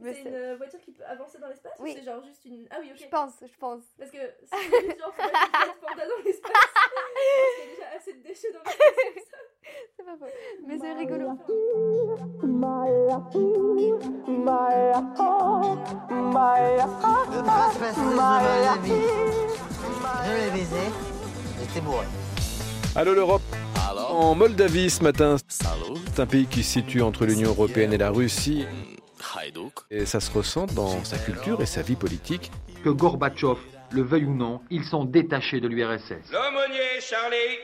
mais C'est une euh, voiture qui peut avancer dans l'espace Oui. ou c'est genre juste une. Ah oui, ok. Je pense, je pense. Parce que c'est juste genre panda dans l'espace. Parce qu'il y a déjà assez de déchets dans l'espace. C'est pas faux. Mais c'est rigolo. Le de ma vie. Je l'ai baisé. J'étais bourré. Allô l'Europe En Moldavie ce matin, Salut. c'est un pays qui se situe entre l'Union Européenne et la Russie. Et ça se ressent dans sa culture et sa vie politique. Que Gorbatchev le veuille ou non, ils sont détachés de l'URSS. L'aumônier Charlie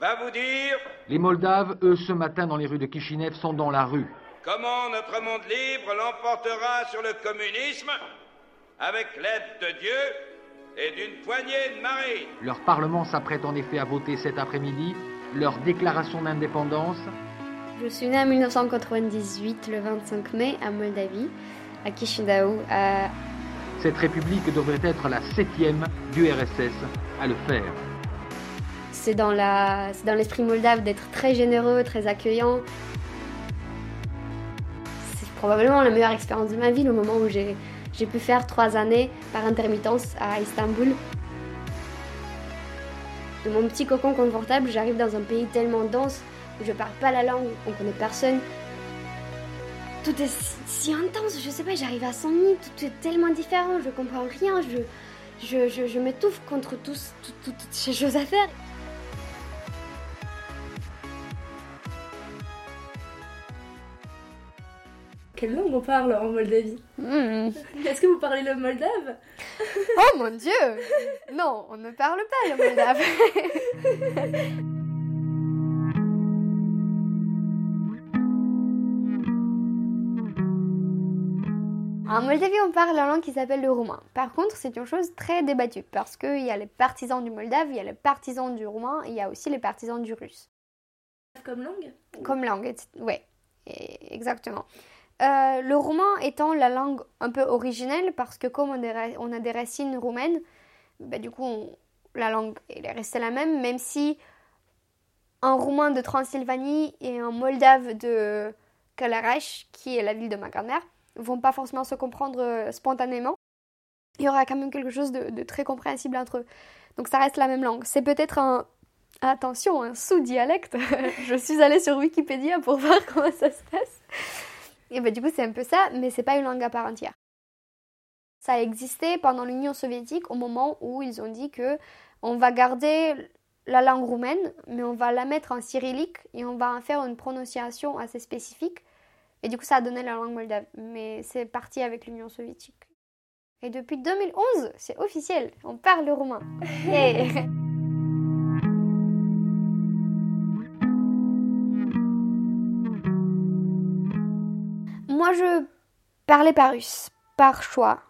va vous dire Les Moldaves, eux, ce matin dans les rues de Kishinev, sont dans la rue. comment notre monde libre l'emportera sur le communisme avec l'aide de Dieu et d'une poignée de marines. Leur parlement s'apprête en effet à voter cet après-midi leur déclaration d'indépendance. Je suis née en 1998, le 25 mai, à Moldavie, à Chisinau. à- Cette république devrait être la septième du RSS à le faire. C'est dans la- c'est dans l'esprit moldave d'être très généreux, très accueillant. C'est probablement la meilleure expérience de ma vie, le moment où j'ai j'ai pu faire trois années par intermittence à Istanbul. De mon petit cocon confortable, j'arrive dans un pays tellement dense je parle pas la langue, on connaît personne. Tout est si, si intense, je sais pas, j'arrive à 100 000, tout est tellement différent, je comprends rien, je, je, je, je m'étouffe contre tous, tout- tout- toutes ces choses à faire. Quelle langue on parle en Moldavie Hmm. Est-ce que vous parlez le moldave Oh mon dieu Non, on ne parle pas le moldave. En Moldavie, on parle la langue qui s'appelle le roumain. Par contre, c'est une chose très débattue parce qu'il y a les partisans du moldave, il y a les partisans du roumain, il y a aussi les partisans du russe. Comme langue Comme langue, et- exactement. Euh, le roumain étant la langue un peu originelle, parce que comme on, a des racines roumaines, bah, du coup, on- la langue elle est restée la même, même si un roumain de Transylvanie et un moldave de Kalarash, qui est la ville de ma grand-mère, vont pas forcément se comprendre euh, spontanément. Il y aura quand même quelque chose de, très compréhensible entre eux. Donc ça reste la même langue. C'est peut-être un, Attention, un sous-dialecte. je suis allée sur Wikipédia pour voir comment ça se passe. Et ben, du coup, c'est un peu ça, mais c'est pas une langue à part entière. Ça a existé pendant l'Union soviétique au moment où ils ont dit que on va garder la langue roumaine, mais on va la mettre en cyrillique et on va en faire une prononciation assez spécifique. Et du coup, ça a donné la langue moldave. Mais c'est parti avec l'Union soviétique. Et depuis 2011, c'est officiel, on parle le roumain. Yeah. Moi, je parlais pas russe, par choix,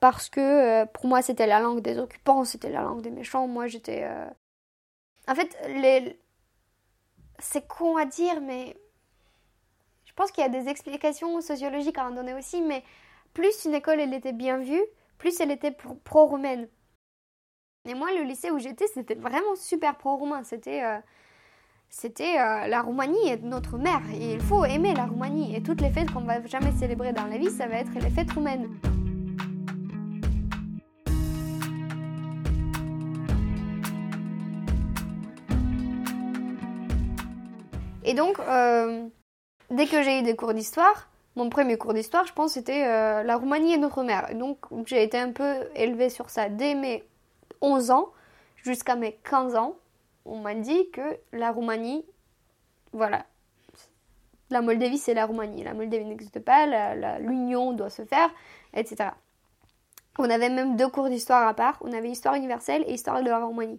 parce que euh, pour moi, c'était la langue des occupants, c'était la langue des méchants. Moi, j'étais. euh, En fait, les... c'est con à dire, mais pense qu'il y a des explications sociologiques à en donner aussi, mais plus une école elle était bien vue, plus elle était pro- pro-roumaine. Et moi, le lycée où j'étais, c'était vraiment super pro-roumain. C'était. euh, euh, la Roumanie est notre mère il faut aimer la Roumanie. Et toutes les fêtes qu'on va jamais célébrer dans la vie, ça va être les fêtes roumaines. Et donc, euh, dès que j'ai eu des cours d'histoire, mon premier cours d'histoire, je pense, c'était euh, la Roumanie est notre mère. Et donc, j'ai été un peu élevée sur ça dès mes 11 ans jusqu'à mes 15 ans on m'a dit que la Roumanie, voilà, la Moldavie c'est la Roumanie, la Moldavie n'existe pas, l'union doit se faire, etc. On avait même deux cours d'histoire à part, on avait histoire universelle et histoire de la Roumanie.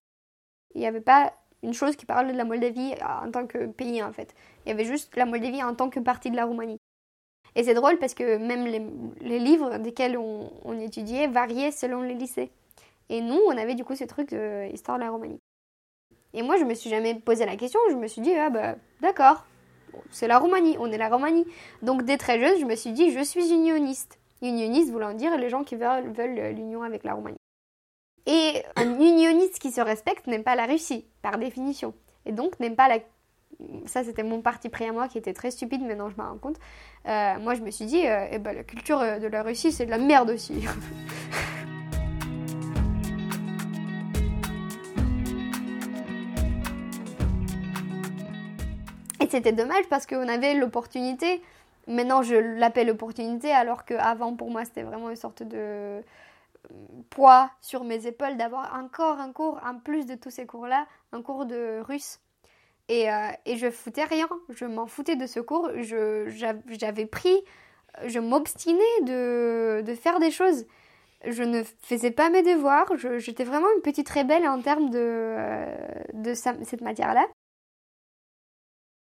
Il n'y avait pas une chose qui parlait de la Moldavie en tant que pays en fait. Il y avait juste la Moldavie en tant que partie de la Roumanie. Et c'est drôle parce que même les, livres desquels on, étudiait variaient selon les lycées. Et nous, on avait du coup ce truc de histoire de la Roumanie. Et moi, je me suis jamais posé la question. Je me suis dit, ah bah, d'accord, c'est la Roumanie, on est la Roumanie. Donc, dès très jeune, je me suis dit, je suis unioniste. Unioniste voulant dire les gens qui veulent l'union avec la Roumanie. Et un unioniste qui se respecte n'aime pas la Russie, par définition. Et donc, n'aime pas la ça c'était mon parti pris à moi qui était très stupide, maintenant je m'en rends compte. Euh, moi je me suis dit, euh, eh ben, la culture euh, de la Russie c'est de la merde aussi. Et c'était dommage parce qu'on avait l'opportunité. Maintenant, je l'appelle opportunité, alors qu'avant, pour moi, c'était vraiment une sorte de poids sur mes épaules d'avoir encore un cours, en plus de tous ces cours-là, un cours de russe. Et, euh, et je foutais rien, je m'en foutais de ce cours. J'avais pris, je m'obstinais de, de faire des choses. Je ne faisais pas mes devoirs, j'étais vraiment une petite rebelle en termes de, euh, de cette matière-là.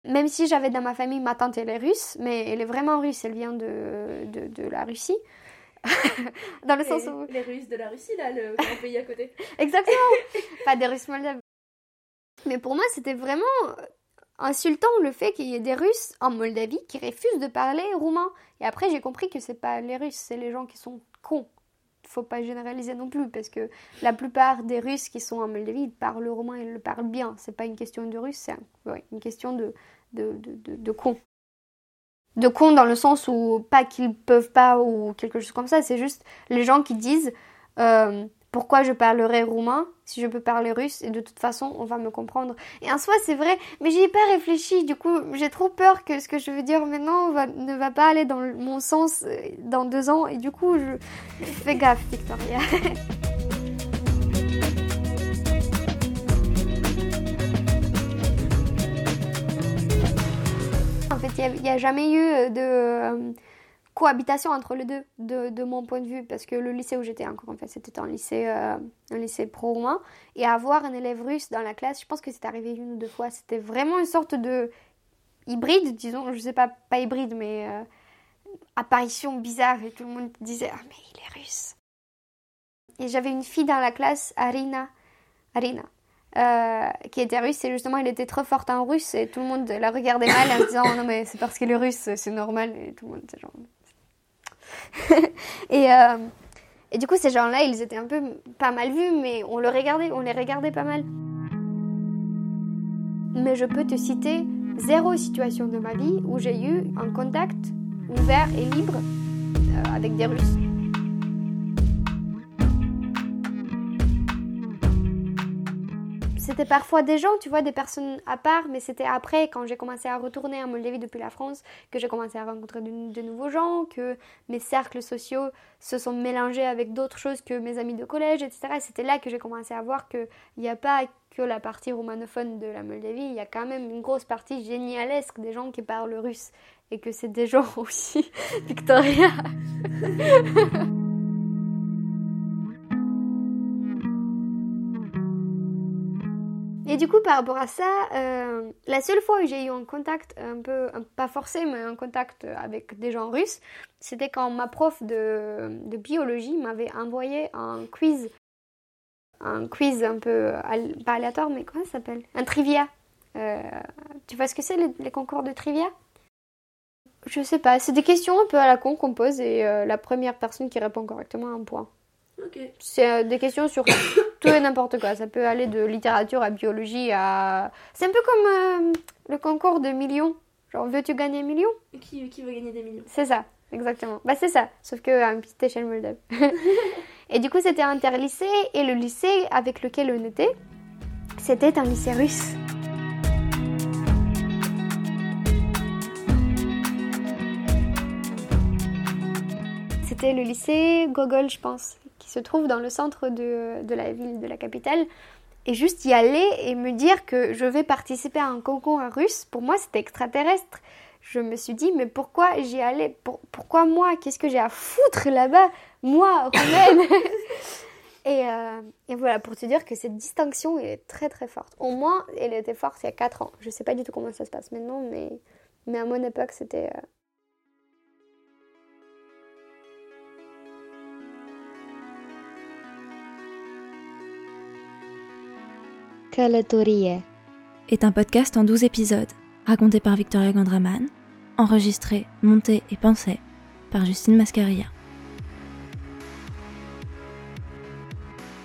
Même si j'avais dans ma famille ma tante, elle est russe, mais elle est vraiment russe, elle vient de, de la Russie. dans le sens où. Les, les Russes de la Russie, là, le grand pays à côté. Exactement Pas des Russes moldaves. Mais pour moi, c'était vraiment insultant le fait qu'il y ait des Russes en Moldavie qui refusent de parler roumain. Et après, j'ai compris que c'est pas les Russes, c'est les gens qui sont cons. Faut pas généraliser non plus, parce que la plupart des Russes qui sont en Moldavie, ils parlent le roumain, ils le parlent bien. C'est pas une question de Russe, c'est un- ouais, une question de, de, de, de, de cons. De cons dans le sens où pas qu'ils peuvent pas ou quelque chose comme ça, c'est juste les gens qui disent euh, pourquoi je parlerai roumain si je peux parler russe et de toute façon on va me comprendre. Et en soi c'est vrai, mais j'y ai pas réfléchi, du coup j'ai trop peur que ce que je veux dire maintenant ne va pas aller dans mon sens euh, dans deux ans et du coup je fais gaffe Victoria. il n'y a, jamais eu euh, de euh, cohabitation entre les deux, de, mon point de vue, parce que le lycée où j'étais encore, c'était un lycée, euh, lycée pro-roumain, et avoir un élève russe dans la classe, je pense que c'est arrivé une ou deux fois, c'était vraiment une sorte de hybride, disons, je sais pas, pas hybride, mais apparition bizarre, et tout le monde disait « Ah, mais il est russe !» Et j'avais une fille dans la classe, Arina, Arina, euh, qui était russe et justement elle était trop forte en russe et tout le monde la regardait mal en se disant Oh non mais c'est parce qu'elle est russe c'est normal et tout le monde c'est genre et, euh, et du coup ces gens là ils étaient un peu pas mal vus mais on le regardait on les regardait pas mal. Mais je peux te citer zéro situation de ma vie où j'ai eu un contact ouvert et libre euh, avec des russes c'était parfois des gens, tu vois, des personnes à part, mais c'était après, quand j'ai commencé à retourner en Moldavie depuis la France, que j'ai commencé à rencontrer de, nouveaux gens, que mes cercles sociaux se sont mélangés avec d'autres choses que mes amis de collège, etc. Et C'était là que j'ai commencé à voir qu'il n'y a pas que la partie romanophone de la Moldavie, il y a quand même une grosse partie génialesque des gens qui parlent russe, et que c'est des gens aussi, Victoria. Et du coup, par rapport à ça, euh, la seule fois où j'ai eu un contact un peu, un- pas forcé, mais un contact avec des gens russes, c'était quand ma prof de, de biologie m'avait envoyé un quiz. Un quiz un peu, al- pas aléatoire, mais comment ça s'appelle? Un trivia. Euh, tu vois ce que c'est les, les concours de trivia? Je sais pas, c'est des questions un peu à la con qu'on pose et euh, la première personne qui répond correctement a un point. Ok. C'est des questions sur tout et n'importe quoi. Ça peut aller de littérature à biologie à. C'est un peu comme euh, le concours de millions. Genre, veux-tu gagner un million? Qui, qui veut gagner des millions? C'est ça, exactement. Bah, c'est ça, sauf qu'à une petite échelle moldave. et du coup, c'était un interlycée et le lycée avec lequel on était, c'était un lycée russe. C'était le lycée Gogol, je pense, se trouve dans le centre de, de la ville, de la capitale. Et juste y aller et me dire que je vais participer à un concours russe, pour moi c'était extraterrestre. Je me suis dit, mais pourquoi j'y allais? Pour- Pourquoi moi? Qu'est-ce que j'ai à foutre là-bas? Moi, roumaine et, euh, et voilà, pour te dire que cette distinction est très très forte. Au moins, elle était forte il y a 4 ans. Je sais pas du tout comment ça se passe maintenant, mais, mais à mon époque, c'était... Călătorie. est un podcast en 12 épisodes, raconté par Victoria Gandraman, enregistré, monté et pensé par Justine Mascaria.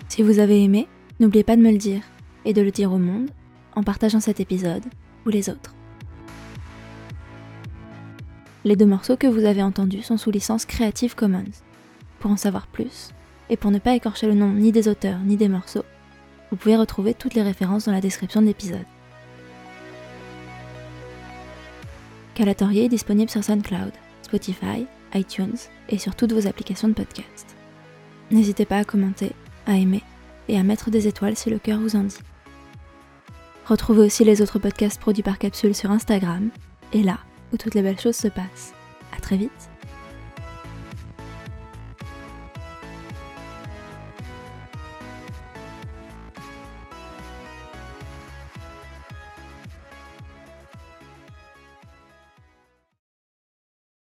Si vous avez aimé, n'oubliez pas de me le dire et de le dire au monde en partageant cet épisode ou les autres. Les deux morceaux que vous avez entendus sont sous licence Creative Commons. Pour en savoir plus, et pour ne pas écorcher le nom ni des auteurs ni des morceaux, vous pouvez retrouver toutes les références dans la description de l'épisode. Calatorier est disponible sur SoundCloud, Spotify, iTunes et sur toutes vos applications de podcast. N'hésitez pas à commenter, à aimer et à mettre des étoiles si le cœur vous en dit. Retrouvez aussi les autres podcasts produits par Capsule sur Instagram et là où toutes les belles choses se passent. À très vite